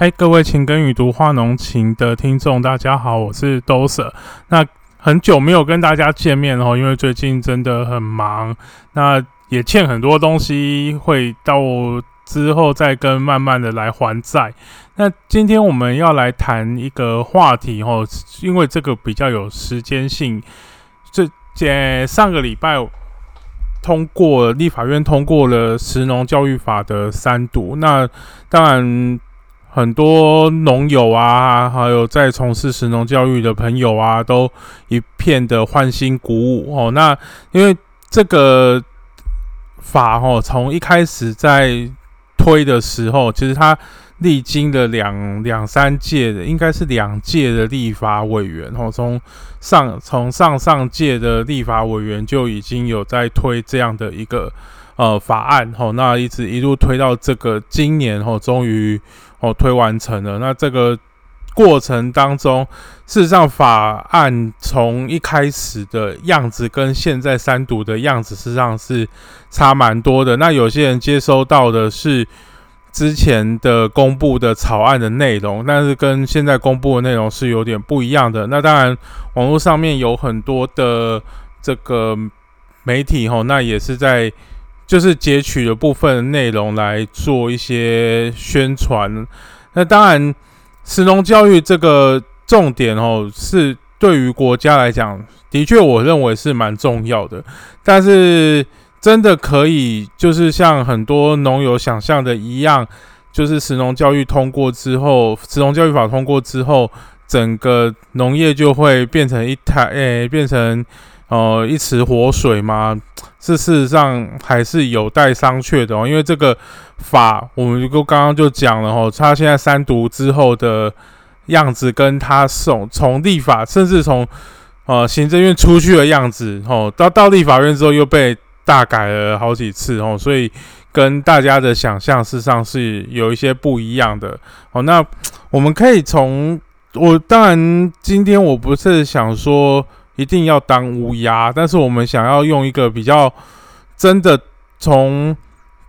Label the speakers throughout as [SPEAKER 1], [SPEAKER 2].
[SPEAKER 1] 嗨，各位情根与读画浓情的听众，大家好，我是都舍。那很久没有跟大家见面哦，因为最近真的很忙，那也欠很多东西，会到之后再跟慢慢的来还债。那今天我们要来谈一个话题哦，因为这个比较有时间性。这在上个礼拜通过立法院通过了《食农教育法》的三读，那当然。很多农友啊，还有在从事神农教育的朋友啊，都一片的欢欣鼓舞哦。那因为这个法哦，从一开始在推的时候，其实它历经了两两三届的，应该是两届的立法委员哦。从上从上上届的立法委员就已经有在推这样的一个呃法案哦。那一直一路推到这个今年哦，终于。哦，推完成了。那这个过程当中，事实上法案从一开始的样子跟现在三读的样子，事实上是差蛮多的。那有些人接收到的是之前的公布的草案的内容，但是跟现在公布的内容是有点不一样的。那当然，网络上面有很多的这个媒体，吼，那也是在。就是截取了部分内容来做一些宣传。那当然，实农教育这个重点哦，是对于国家来讲，的确我认为是蛮重要的。但是，真的可以就是像很多农友想象的一样，就是实农教育通过之后，实农教育法通过之后，整个农业就会变成一台，诶，变成。哦，一池活水吗？是事实上还是有待商榷的哦。因为这个法，我们就刚刚就讲了哦，他现在三读之后的样子，跟他从从立法，甚至从呃行政院出去的样子哦，到到立法院之后又被大改了好几次哦，所以跟大家的想象事实上是有一些不一样的哦。那我们可以从我当然今天我不是想说。一定要当乌鸦，但是我们想要用一个比较真的从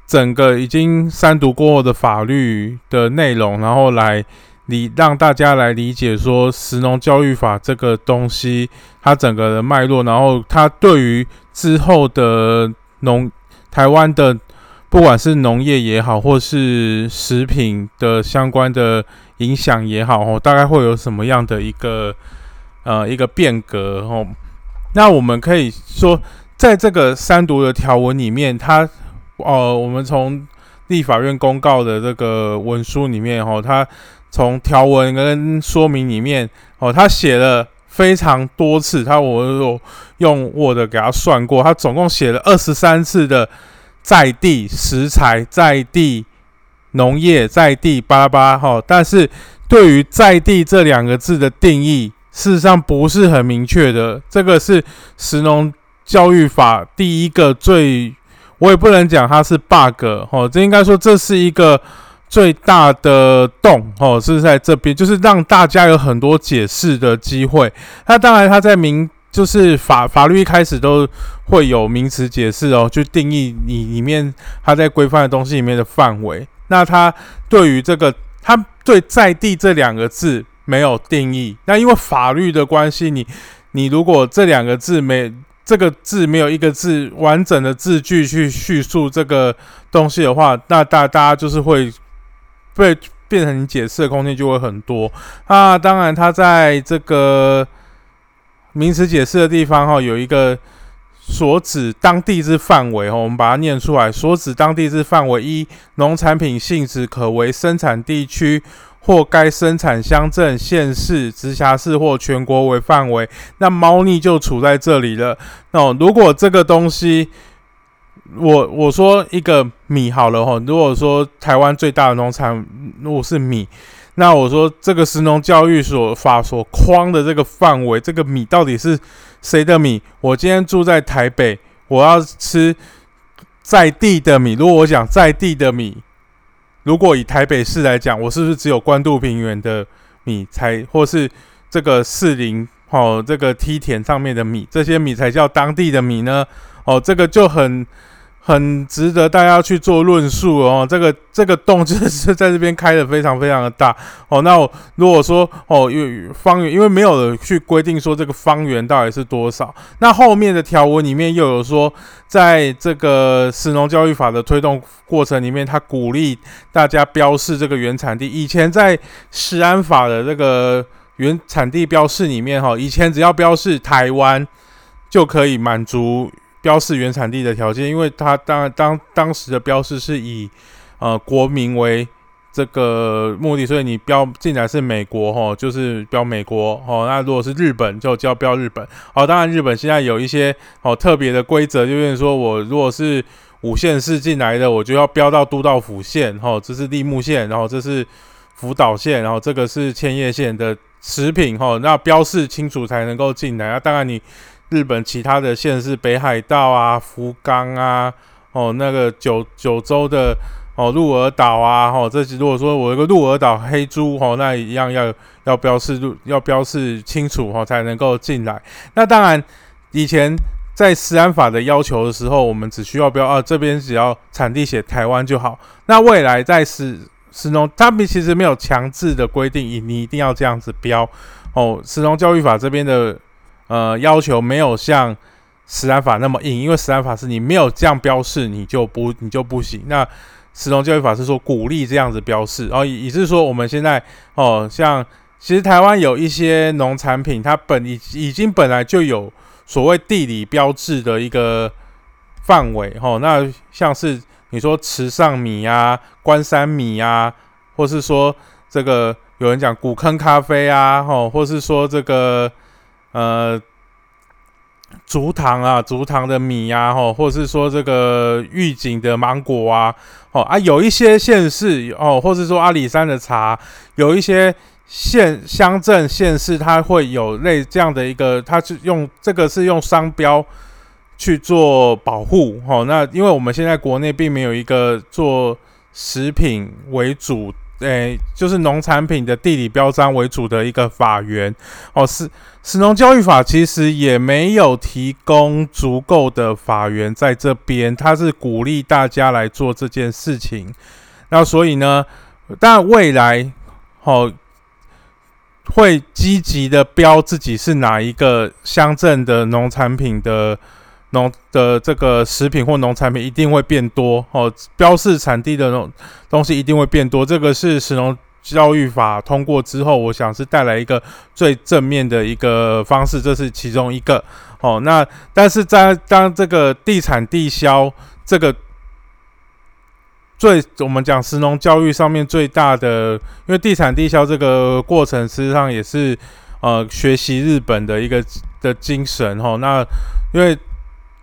[SPEAKER 1] 整个已经三读过后的法律的内容，然后来理让大家来理解说《食农教育法》这个东西它整个的脉络，然后它对于之后的农台湾的不管是农业也好，或是食品的相关的影响也好，哦，大概会有什么样的一个。呃，一个变革哦，那我们可以说，在这个三读的条文里面，它，呃，我们从立法院公告的这个文书里面，哦，它从条文跟说明里面，哦，它写了非常多次，它我有用 Word 给它算过，它总共写了二十三次的在地食材、在地农业、在地巴拉巴，哈，但是对于在地这两个字的定义。事实上不是很明确的，这个是石农教育法第一个最，我也不能讲它是 bug 哦，这应该说这是一个最大的洞哦，是在这边，就是让大家有很多解释的机会。那当然，它在名就是法法律一开始都会有名词解释哦，去定义你里面它在规范的东西里面的范围。那它对于这个，它对在地这两个字。没有定义，那因为法律的关系，你你如果这两个字没这个字没有一个字完整的字句去叙述这个东西的话，那大大家就是会被变成你解释的空间就会很多。那当然，它在这个名词解释的地方哈，有一个所指当地之范围哈，我们把它念出来，所指当地之范围一，农产品性质可为生产地区。或该生产乡镇、县市、直辖市或全国为范围，那猫腻就处在这里了。那如果这个东西，我我说一个米好了哈，如果说台湾最大的农产如果是米，那我说这个食农教育所法所框的这个范围，这个米到底是谁的米？我今天住在台北，我要吃在地的米。如果我讲在地的米。如果以台北市来讲，我是不是只有关渡平原的米才，或是这个士林哦，这个梯田上面的米，这些米才叫当地的米呢？哦，这个就很很值得大家去做论述哦。这个这个洞就是在这边开的非常非常的大哦。那如果说哦，因为方圆，因为没有人去规定说这个方圆到底是多少，那后面的条文里面又有说，在这个石农教育法的推动过程里面，他鼓励大家标示这个原产地。以前在食安法的这个原产地标示里面哈，以前只要标示台湾就可以满足。标示原产地的条件，因为它当当当时的标示是以呃国名为这个目的，所以你标进来是美国吼，就是标美国吼。那如果是日本，就叫标日本。好，当然日本现在有一些哦特别的规则，就是说我如果是五县市进来的，我就要标到都道府县吼，这是立木县，然后这是福岛县，然后这个是千叶县的食品吼，那标示清楚才能够进来。那当然你。日本其他的县市，北海道啊、福冈啊，哦，那个九九州的哦，鹿儿岛啊，哦，这如果说我有个鹿儿岛黑猪，哦，那一样要要标示要标示清楚，哦，才能够进来。那当然，以前在食安法的要求的时候，我们只需要标啊，这边只要产地写台湾就好。那未来在食食农，他们其实没有强制的规定，你你一定要这样子标哦。食农教育法这边的。呃，要求没有像食安法那么硬，因为食安法是你没有这样标示，你就不你就不行。那食农教育法是说鼓励这样子标示，然后也是说我们现在哦，像其实台湾有一些农产品，它本已已经本来就有所谓地理标志的一个范围哦。那像是你说池上米啊、关山米啊，或是说这个有人讲古坑咖啡啊，吼，或是说这个。呃，竹塘啊，竹塘的米呀，吼，或是说这个御景的芒果啊，哦啊，有一些县市哦，或是说阿里山的茶，有一些县乡镇县市，它会有类这样的一个，它是用这个是用商标去做保护，哦，那因为我们现在国内并没有一个做食品为主。诶，就是农产品的地理标章为主的一个法源哦，是食农教育法其实也没有提供足够的法源在这边，它是鼓励大家来做这件事情。那所以呢，但未来哦会积极的标自己是哪一个乡镇的农产品的。农的这个食品或农产品一定会变多哦，标示产地的那种东西一定会变多。这个是食农教育法通过之后，我想是带来一个最正面的一个方式，这是其中一个哦。那但是在当这个地产地销这个最我们讲食农教育上面最大的，因为地产地销这个过程实际上也是呃学习日本的一个的精神哦。那因为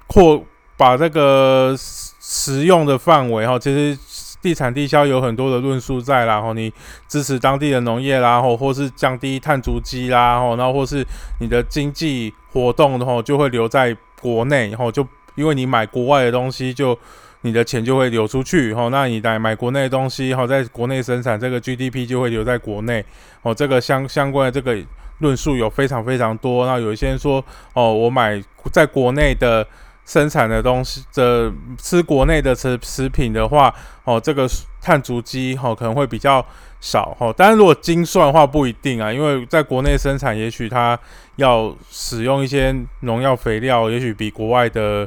[SPEAKER 1] 扩把这个实用的范围哈，其实地产地销有很多的论述在啦，吼，你支持当地的农业啦，吼，或是降低碳足迹啦，然后或是你的经济活动的话，就会留在国内，然后就因为你买国外的东西，就你的钱就会流出去，吼，那你来买国内的东西，吼，在国内生产，这个 GDP 就会留在国内，哦，这个相相关的这个论述有非常非常多，那有一些人说，哦，我买在国内的。生产的东西，这吃国内的食食品的话，哦，这个碳足迹哦可能会比较少哦。但是如果精算的话不一定啊，因为在国内生产，也许它要使用一些农药肥料，也许比国外的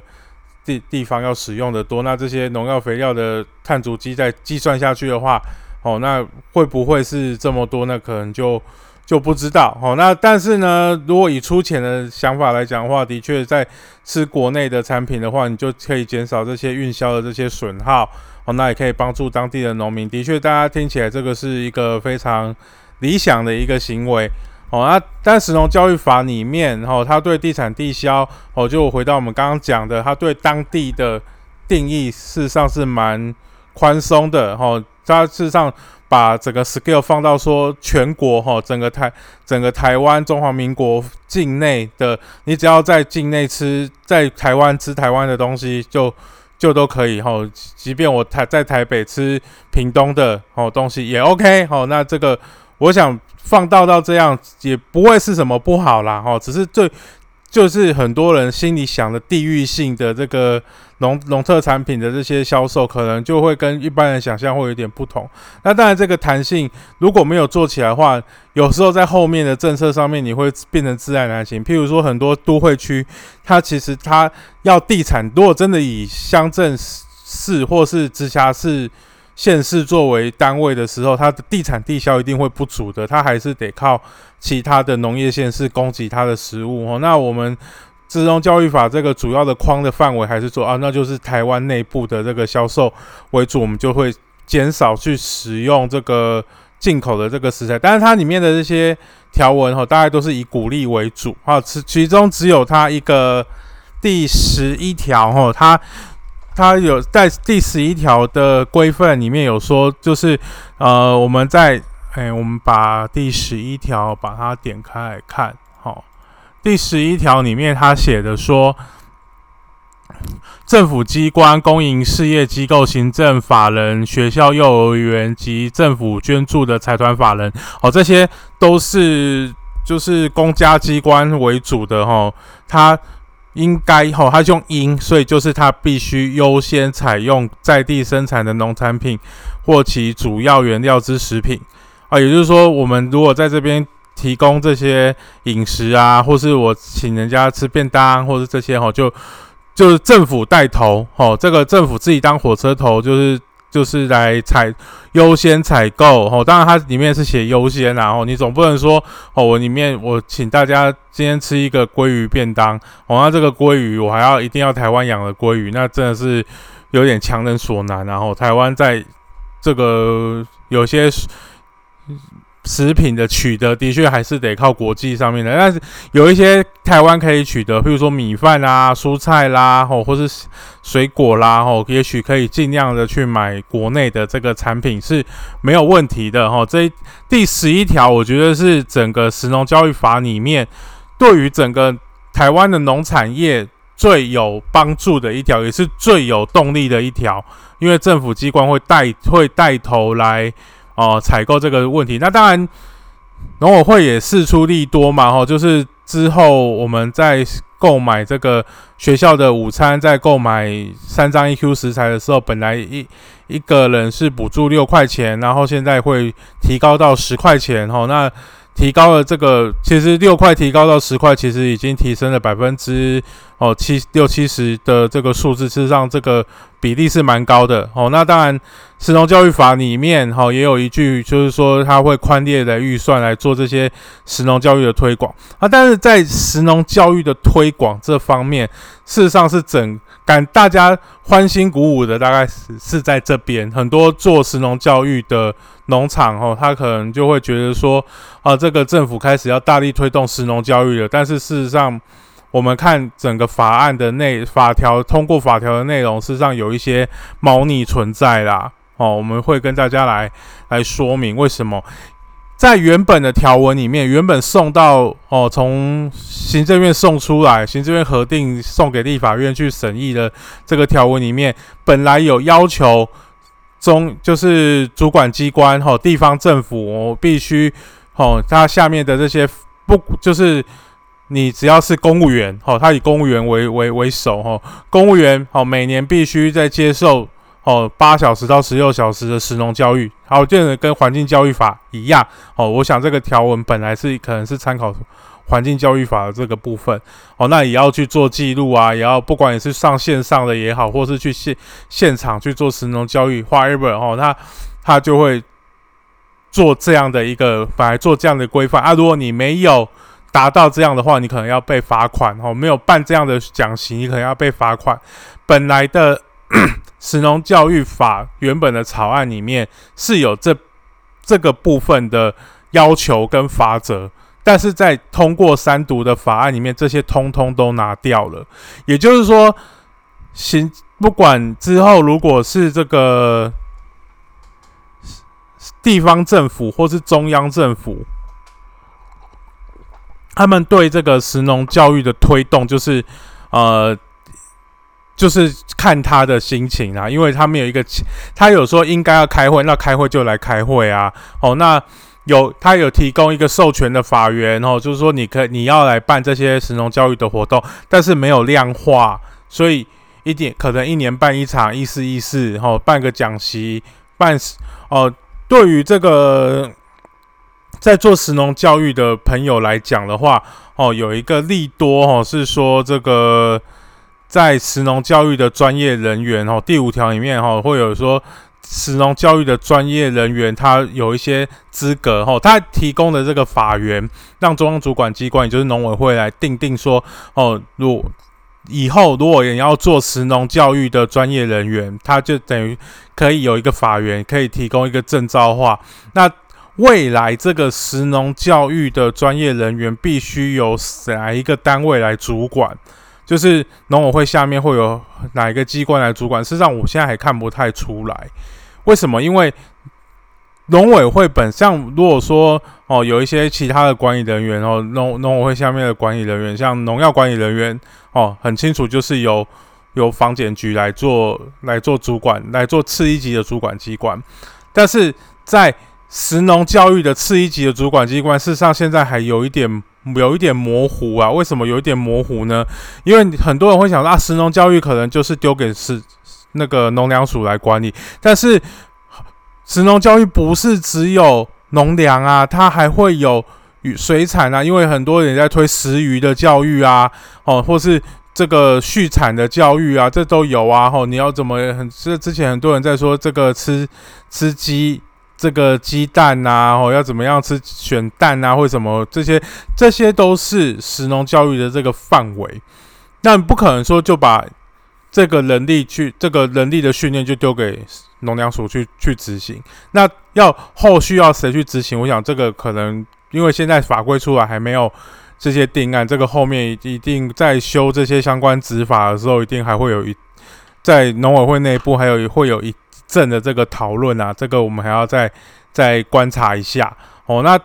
[SPEAKER 1] 地地方要使用的多。那这些农药肥料的碳足迹再计算下去的话，哦，那会不会是这么多？那可能就。就不知道哦。那但是呢，如果以出钱的想法来讲的话，的确在吃国内的产品的话，你就可以减少这些运销的这些损耗哦。那也可以帮助当地的农民。的确，大家听起来这个是一个非常理想的一个行为哦。那但是农教育法里面哦，它对地产地销哦，就回到我们刚刚讲的，它对当地的定义事实上是蛮宽松的哦。它事实上。把整个 scale 放到说全国哈，整个台整个台湾中华民国境内的，你只要在境内吃，在台湾吃台湾的东西，就就都可以哈。即便我台在台北吃屏东的哦东西也 OK 好，那这个我想放到到这样也不会是什么不好啦哈，只是最就是很多人心里想的地域性的这个农农特产品的这些销售，可能就会跟一般人想象会有点不同。那当然，这个弹性如果没有做起来的话，有时候在后面的政策上面，你会变成自然难行。譬如说，很多都会区，它其实它要地产，如果真的以乡镇市或是直辖市。县市作为单位的时候，它的地产地销一定会不足的，它还是得靠其他的农业县市供给它的食物哦。那我们自动教育法这个主要的框的范围还是说啊，那就是台湾内部的这个销售为主，我们就会减少去使用这个进口的这个食材。但是它里面的这些条文哈，大概都是以鼓励为主啊，其其中只有它一个第十一条哈，它。它有在第十一条的规范里面有说，就是呃，我们在哎，我们把第十一条把它点开来看，第十一条里面他写的说，政府机关、公营事业机构、行政法人、学校、幼儿园及政府捐助的财团法人，哦，这些都是就是公家机关为主的哈，它。应该吼，它用应，所以就是它必须优先采用在地生产的农产品或其主要原料之食品啊，也就是说，我们如果在这边提供这些饮食啊，或是我请人家吃便当，或是这些吼，就就是政府带头吼，这个政府自己当火车头，就是。就是来采优先采购哦，当然它里面是写优先然后你总不能说哦，我里面我请大家今天吃一个鲑鱼便当哦，那这个鲑鱼我还要一定要台湾养的鲑鱼，那真的是有点强人所难。然后台湾在这个有些。食品的取得的确还是得靠国际上面的，但是有一些台湾可以取得，譬如说米饭啦、蔬菜啦，吼，或是水果啦，吼，也许可以尽量的去买国内的这个产品是没有问题的，吼。这第十一条，我觉得是整个食农教育法里面对于整个台湾的农产业最有帮助的一条，也是最有动力的一条，因为政府机关会带会带头来。哦，采购这个问题，那当然农委会也事出力多嘛，哈，就是之后我们在购买这个学校的午餐，在购买三张 EQ 食材的时候，本来一一个人是补助六块钱，然后现在会提高到十块钱，哈，那提高了这个，其实六块提高到十块，其实已经提升了百分之哦七六七十的这个数字，事实上这个比例是蛮高的，哦，那当然。石农教育法里面，哈，也有一句，就是说他会宽列的预算来做这些石农教育的推广啊。但是在石农教育的推广这方面，事实上是整感大家欢欣鼓舞的，大概是是在这边很多做石农教育的农场，哦，他可能就会觉得说，啊，这个政府开始要大力推动石农教育了。但是事实上，我们看整个法案的内法条通过法条的内容，事实上有一些猫腻存在啦。哦，我们会跟大家来来说明为什么在原本的条文里面，原本送到哦，从行政院送出来，行政院核定送给立法院去审议的这个条文里面，本来有要求中就是主管机关哈，地方政府必须哦，它下面的这些不就是你只要是公务员哦，他以公务员为为为首哈，公务员哦，每年必须在接受。哦，八小时到十六小时的实农教育，好，这个跟环境教育法一样。哦，我想这个条文本来是可能是参考环境教育法的这个部分。哦，那也要去做记录啊，也要不管你是上线上的也好，或是去现现场去做实农教育，whatever 哦，他他就会做这样的一个，本来做这样的规范啊。如果你没有达到这样的话，你可能要被罚款。哦，没有办这样的讲习，你可能要被罚款。本来的。石农教育法原本的草案里面是有这这个部分的要求跟法则，但是在通过三读的法案里面，这些通通都拿掉了。也就是说，行不管之后如果是这个地方政府或是中央政府，他们对这个石农教育的推动，就是呃。就是看他的心情啊，因为他们有一个，他有说应该要开会，那开会就来开会啊。哦，那有他有提供一个授权的法源哦，就是说你可你要来办这些神农教育的活动，但是没有量化，所以一点可能一年办一场意思意思，然后办个讲习，办哦，对于这个在做神农教育的朋友来讲的话，哦，有一个利多哦，是说这个在神农教育的专业人员哦，第五条里面哈会有说。石农教育的专业人员，他有一些资格吼，他提供的这个法源，让中央主管机关，也就是农委会来定定说，哦，如以后如果也要做石农教育的专业人员，他就等于可以有一个法源，可以提供一个证照化。那未来这个石农教育的专业人员，必须由哪一个单位来主管？就是农委会下面会有哪一个机关来主管？事实上，我现在还看不太出来。为什么？因为农委会本像如果说哦，有一些其他的管理人员哦，农农委会下面的管理人员，像农药管理人员哦，很清楚就是由由房检局来做来做主管，来做次一级的主管机关。但是在食农教育的次一级的主管机关，事实上现在还有一点。有一点模糊啊，为什么有一点模糊呢？因为很多人会想，啊，食农教育可能就是丢给是那个农粮署来管理，但是食农教育不是只有农粮啊，它还会有与水产啊，因为很多人在推食鱼的教育啊，哦，或是这个畜产的教育啊，这都有啊，吼，你要怎么很？这之前很多人在说这个吃吃鸡。这个鸡蛋呐，哦，要怎么样吃选蛋啊，或什么这些，这些都是食农教育的这个范围。那不可能说就把这个能力去，这个能力的训练就丢给农粮署去去执行。那要后续要谁去执行？我想这个可能因为现在法规出来还没有这些定案，这个后面一定在修这些相关执法的时候，一定还会有一在农委会内部还有会有一。正的这个讨论啊，这个我们还要再再观察一下哦。那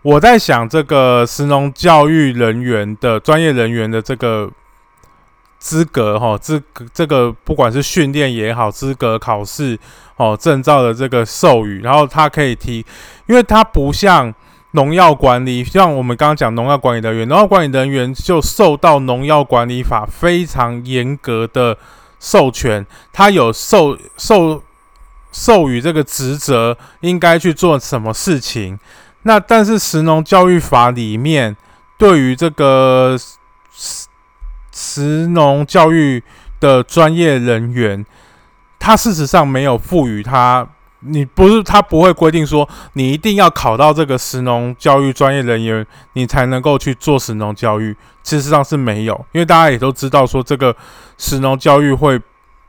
[SPEAKER 1] 我在想，这个石农教育人员的专业人员的这个资格哈，资这个不管是训练也好，资格考试哦，证照的这个授予，然后他可以提，因为他不像农药管理，像我们刚刚讲农药管理人员，农药管理人员就受到农药管理法非常严格的授权，他有受受。授予这个职责应该去做什么事情？那但是食农教育法里面对于这个食食农教育的专业人员，他事实上没有赋予他，你不是他不会规定说你一定要考到这个食农教育专业人员，你才能够去做食农教育。事实上是没有，因为大家也都知道说这个食农教育会。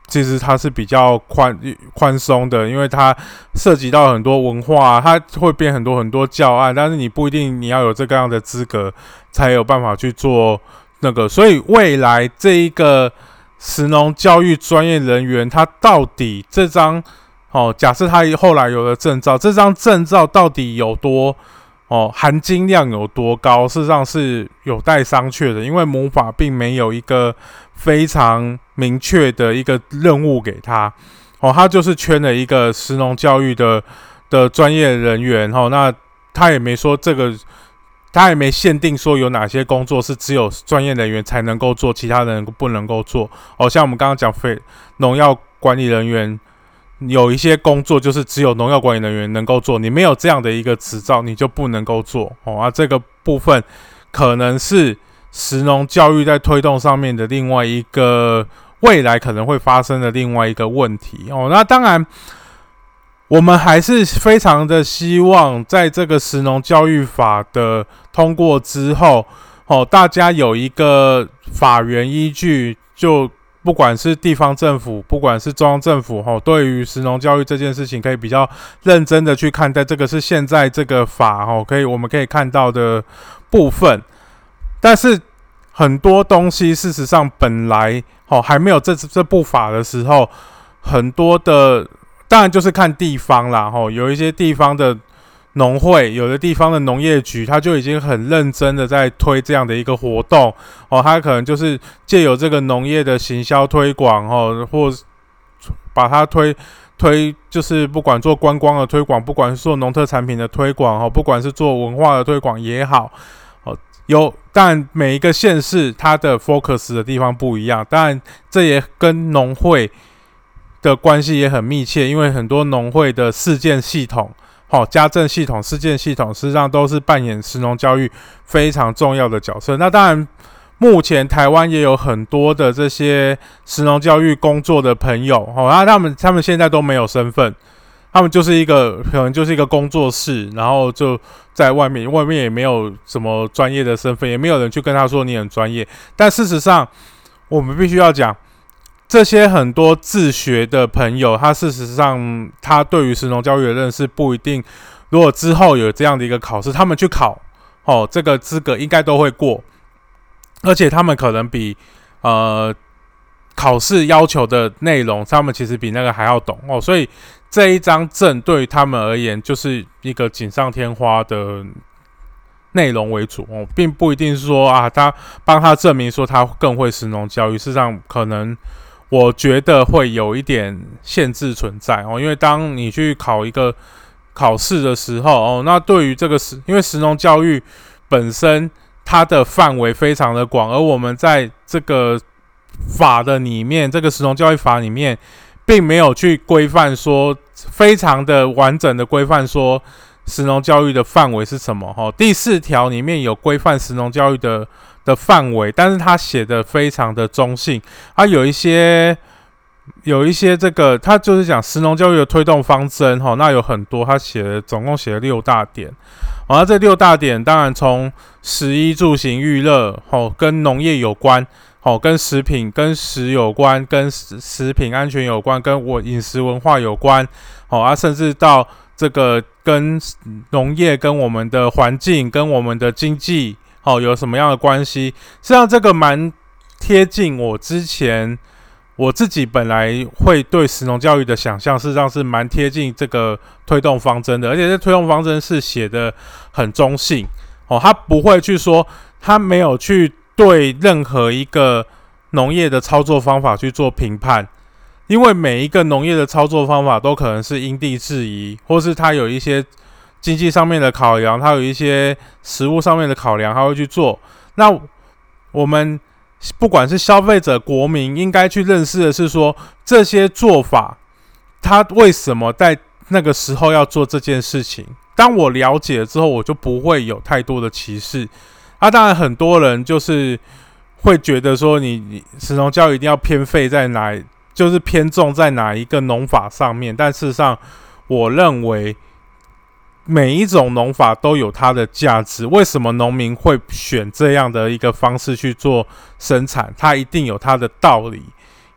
[SPEAKER 1] 其实它是比较宽宽松的，因为它涉及到很多文化，它会变很多很多教案，但是你不一定你要有这个样的资格才有办法去做那个。所以未来这一个石农教育专业人员，他到底这张哦，假设他后来有了证照，这张证照到底有多哦，含金量有多高？事实上是有待商榷的，因为魔法并没有一个非常。明确的一个任务给他，哦，他就是圈了一个石农教育的的专业人员，哦，那他也没说这个，他也没限定说有哪些工作是只有专业人员才能够做，其他人不能够做。哦，像我们刚刚讲非农药管理人员，有一些工作就是只有农药管理人员能够做，你没有这样的一个执照，你就不能够做。哦，啊，这个部分可能是石农教育在推动上面的另外一个。未来可能会发生的另外一个问题哦，那当然，我们还是非常的希望，在这个食农教育法的通过之后，哦，大家有一个法源依据，就不管是地方政府，不管是中央政府，哦，对于食农教育这件事情，可以比较认真的去看待。这个是现在这个法，哦，可以我们可以看到的部分，但是。很多东西，事实上本来哦还没有这这部法的时候，很多的当然就是看地方啦，吼，有一些地方的农会，有的地方的农业局，他就已经很认真的在推这样的一个活动，哦，他可能就是借由这个农业的行销推广，哦，或把它推推，就是不管做观光的推广，不管是做农特产品的推广哦，不管是做文化的推广也好，有，但每一个县市它的 focus 的地方不一样，当然这也跟农会的关系也很密切，因为很多农会的事件系统。好，家政系统、事件系统，实际上都是扮演实农教育非常重要的角色。那当然，目前台湾也有很多的这些实农教育工作的朋友，哦，那他们他们现在都没有身份，他们就是一个可能就是一个工作室，然后就在外面，外面也没有什么专业的身份，也没有人去跟他说你很专业。但事实上，我们必须要讲。这些很多自学的朋友，他事实上他对于神农教育的认识不一定。如果之后有这样的一个考试，他们去考，哦，这个资格应该都会过，而且他们可能比呃考试要求的内容，他们其实比那个还要懂哦。所以这一张证对于他们而言，就是一个锦上添花的内容为主哦，并不一定是说啊，他帮他证明说他更会神农教育，事实上可能。我觉得会有一点限制存在哦，因为当你去考一个考试的时候哦，那对于这个实，因为实农教育本身它的范围非常的广，而我们在这个法的里面，这个实农教育法里面，并没有去规范说非常的完整的规范说实农教育的范围是什么哈。第四条里面有规范实农教育的。的范围，但是他写的非常的中性，他有一些有一些这个，他就是讲石农教育的推动方针哈，那有很多，他写的总共写了六大点，然后这六大点当然从食衣住行娱乐哦，跟农业有关，哦，跟食品跟食有关，跟食食品安全有关，跟我饮食文化有关，哦啊，甚至到这个跟农业跟我们的环境跟我们的经济。哦，有什么样的关系？实际上，这个蛮贴近我之前我自己本来会对食农教育的想象，事实上是蛮贴近这个推动方针的。而且，这推动方针是写的很中性哦，他不会去说，他没有去对任何一个农业的操作方法去做评判，因为每一个农业的操作方法都可能是因地制宜，或是他有一些。经济上面的考量，它有一些食物上面的考量，他会去做。那我们不管是消费者、国民，应该去认识的是说，这些做法，他为什么在那个时候要做这件事情？当我了解了之后，我就不会有太多的歧视。啊，当然很多人就是会觉得说，你你石农教育一定要偏废在哪，就是偏重在哪一个农法上面。但事实上，我认为。每一种农法都有它的价值。为什么农民会选这样的一个方式去做生产？它一定有它的道理。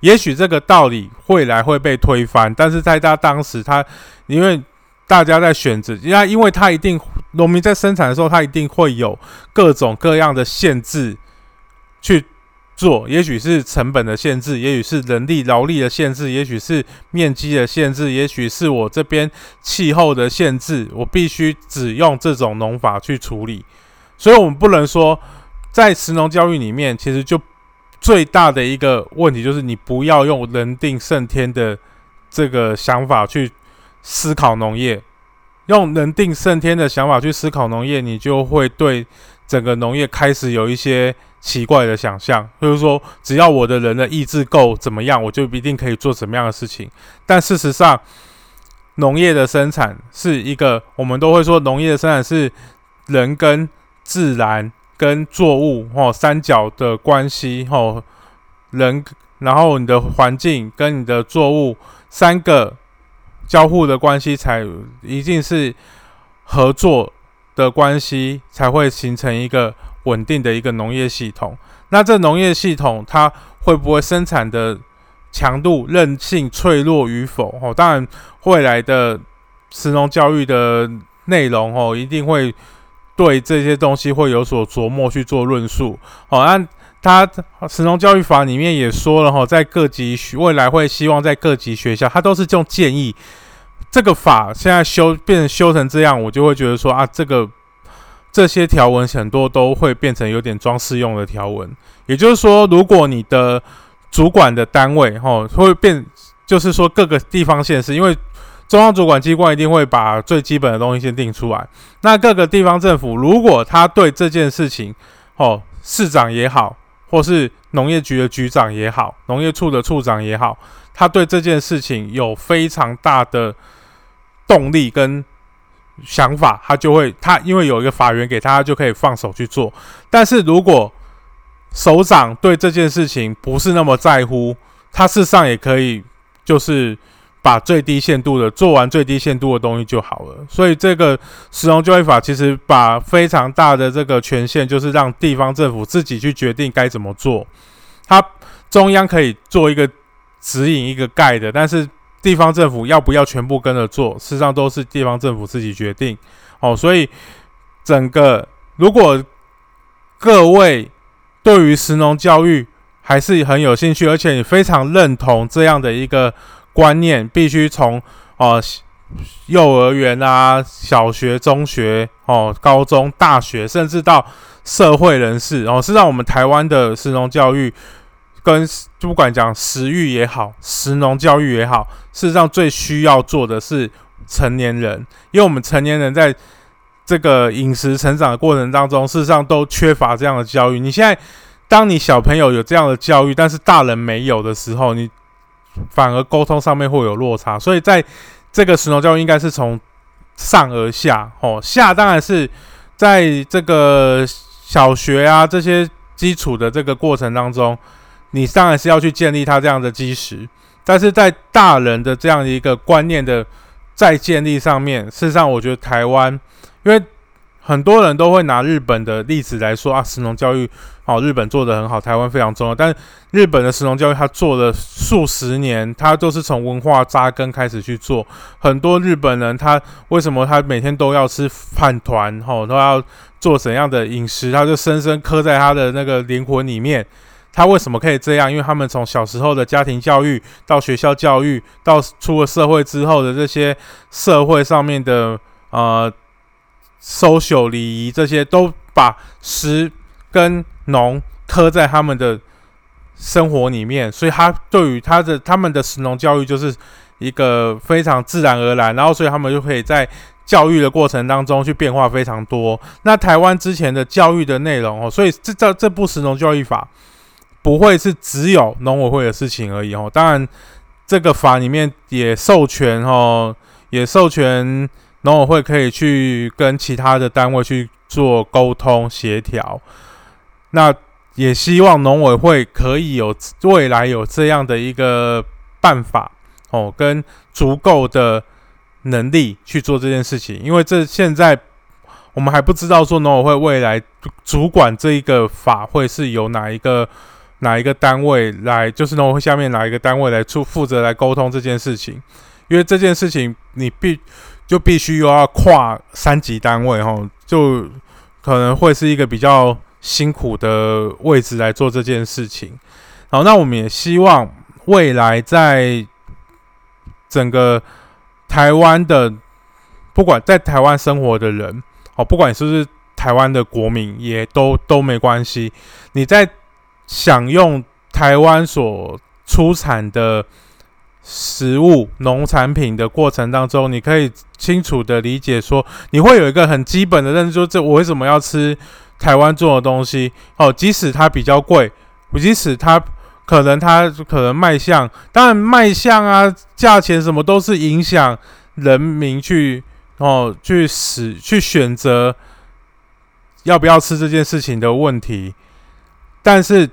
[SPEAKER 1] 也许这个道理未来会被推翻，但是在他当时，他因为大家在选择，因因为他一定农民在生产的时候，他一定会有各种各样的限制去。做，也许是成本的限制，也许是人力劳力的限制，也许是面积的限制，也许是我这边气候的限制，我必须只用这种农法去处理。所以，我们不能说在食农教育里面，其实就最大的一个问题就是你不要用人定胜天的这个想法去思考农业，用人定胜天的想法去思考农业，你就会对整个农业开始有一些。奇怪的想象，就是说，只要我的人的意志够怎么样，我就一定可以做怎么样的事情。但事实上，农业的生产是一个，我们都会说，农业的生产是人跟自然跟作物哦三角的关系哦，人，然后你的环境跟你的作物三个交互的关系，才一定是合作的关系，才会形成一个。稳定的一个农业系统，那这农业系统它会不会生产的强度、韧性、脆弱与否？哦，当然未来的石农教育的内容哦，一定会对这些东西会有所琢磨去做论述。哦，那它石农教育法里面也说了哈，在各级未来会希望在各级学校，它都是这种建议。这个法现在修变成修成这样，我就会觉得说啊，这个。这些条文很多都会变成有点装饰用的条文，也就是说，如果你的主管的单位吼会变，就是说各个地方县市，因为中央主管机关一定会把最基本的东西先定出来。那各个地方政府如果他对这件事情，哦，市长也好，或是农业局的局长也好，农业处的处长也好，他对这件事情有非常大的动力跟想法，他就会他因为有一个法源给他，就可以放手去做。但是如果首长对这件事情不是那么在乎，他事实上也可以就是把最低限度的做完最低限度的东西就好了。所以这个使用就业法其实把非常大的这个权限，就是让地方政府自己去决定该怎么做。他中央可以做一个指引一个盖的，但是地方政府要不要全部跟着做，事实上都是地方政府自己决定。哦，所以整个如果各位。对于石农教育还是很有兴趣，而且你非常认同这样的一个观念，必须从哦幼儿园啊、小学、中学、哦高中、大学，甚至到社会人士哦，是让我们台湾的石农教育跟不管讲食育也好，食农教育也好，事实上最需要做的是成年人，因为我们成年人在。这个饮食成长的过程当中，事实上都缺乏这样的教育。你现在，当你小朋友有这样的教育，但是大人没有的时候，你反而沟通上面会有落差。所以，在这个食农教育应该是从上而下，哦，下当然是在这个小学啊这些基础的这个过程当中，你当然是要去建立他这样的基石。但是在大人的这样一个观念的再建立上面，事实上，我觉得台湾。因为很多人都会拿日本的例子来说啊，神农教育哦，日本做的很好，台湾非常重要。但日本的神农教育，他做了数十年，他都是从文化扎根开始去做。很多日本人，他为什么他每天都要吃饭团，吼，都要做怎样的饮食，他就深深刻在他的那个灵魂里面。他为什么可以这样？因为他们从小时候的家庭教育，到学校教育，到出了社会之后的这些社会上面的呃。social 礼仪这些都把食跟农刻在他们的生活里面，所以他对于他的他们的食农教育就是一个非常自然而然，然后所以他们就可以在教育的过程当中去变化非常多。那台湾之前的教育的内容哦，所以这这这部食农教育法不会是只有农委会的事情而已哦。当然，这个法里面也授权哦，也授权。农委会可以去跟其他的单位去做沟通协调，那也希望农委会可以有未来有这样的一个办法哦，跟足够的能力去做这件事情。因为这现在我们还不知道说农委会未来主管这一个法会是由哪一个哪一个单位来，就是农会下面哪一个单位来出负责来沟通这件事情。因为这件事情你必。就必须又要跨三级单位，哈，就可能会是一个比较辛苦的位置来做这件事情。好，那我们也希望未来在整个台湾的，不管在台湾生活的人，哦，不管是不是台湾的国民，也都都没关系。你在享用台湾所出产的。食物、农产品的过程当中，你可以清楚的理解说，你会有一个很基本的认知，说这我为什么要吃台湾做的东西？哦，即使它比较贵，即使它可能它可能卖相，当然卖相啊、价钱什么都是影响人民去哦去使去选择要不要吃这件事情的问题，但是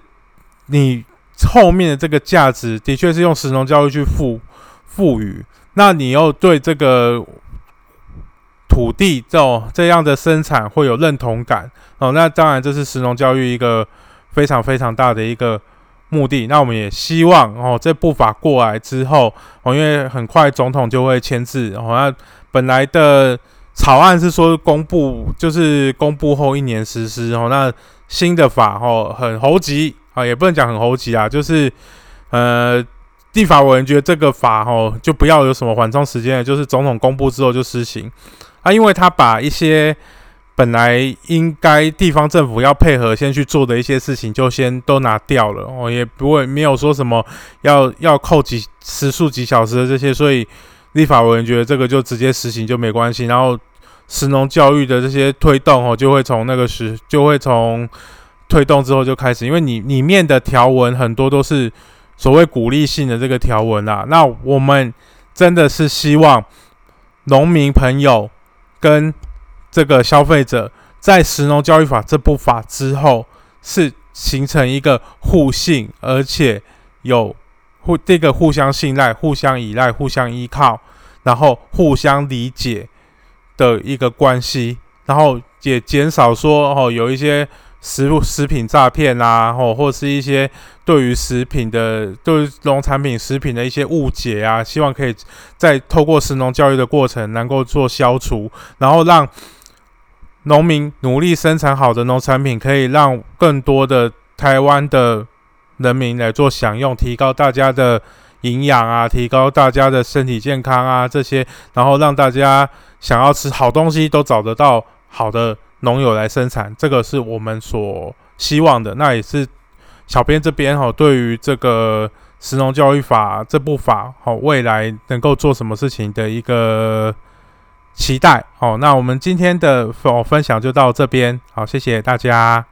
[SPEAKER 1] 你。后面的这个价值的确是用石农教育去赋赋予，那你又对这个土地这种这样的生产会有认同感哦，那当然这是石农教育一个非常非常大的一个目的。那我们也希望哦，这步法过来之后哦，因为很快总统就会签字哦，那本来的草案是说公布就是公布后一年实施哦，那新的法哦很猴急。啊，也不能讲很猴急啊，就是，呃，立法委员觉得这个法哦，就不要有什么缓冲时间了，就是总统公布之后就施行啊，因为他把一些本来应该地方政府要配合先去做的一些事情，就先都拿掉了哦，也不会没有说什么要要扣几时数几小时的这些，所以立法委员觉得这个就直接实行就没关系。然后，实农教育的这些推动哦，就会从那个时就会从推动之后就开始，因为你里面的条文很多都是所谓鼓励性的这个条文啊。那我们真的是希望农民朋友跟这个消费者在《石农教育法》这部法之后，是形成一个互信，而且有互这个互相信赖、互相依赖、互相依靠，然后互相理解的一个关系，然后也减少说哦有一些食物食品诈骗啊，哦或是一些对于食品的对农产品食品的一些误解啊，希望可以在透过食农教育的过程能够做消除，然后让。农民努力生产好的农产品，可以让更多的台湾的人民来做享用，提高大家的营养啊，提高大家的身体健康啊，这些，然后让大家想要吃好东西都找得到好的农友来生产，这个是我们所希望的。那也是小编这边哈，对于这个食农教育法这部法，好未来能够做什么事情的一个。期待好，那我们今天的分分享就到这边，好，谢谢大家。